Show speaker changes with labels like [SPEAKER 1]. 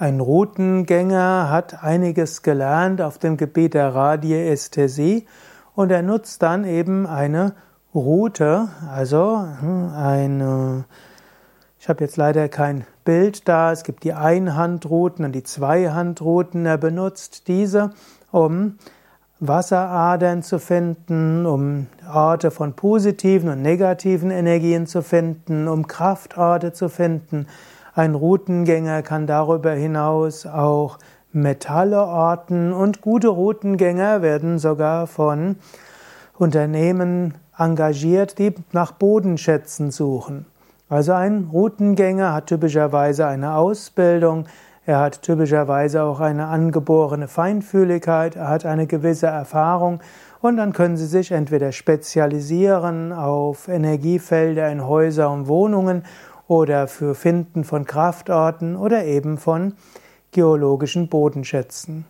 [SPEAKER 1] Ein Routengänger hat einiges gelernt auf dem Gebiet der Radiästhesie und er nutzt dann eben eine Route, also hm, eine, ich habe jetzt leider kein Bild da, es gibt die Einhandrouten und die Zweihandrouten. Er benutzt diese, um Wasseradern zu finden, um Orte von positiven und negativen Energien zu finden, um Kraftorte zu finden, ein Routengänger kann darüber hinaus auch Metalle orten und gute Routengänger werden sogar von Unternehmen engagiert, die nach Bodenschätzen suchen. Also ein Routengänger hat typischerweise eine Ausbildung, er hat typischerweise auch eine angeborene Feinfühligkeit, er hat eine gewisse Erfahrung und dann können Sie sich entweder spezialisieren auf Energiefelder in Häuser und Wohnungen oder für Finden von Kraftorten oder eben von geologischen Bodenschätzen.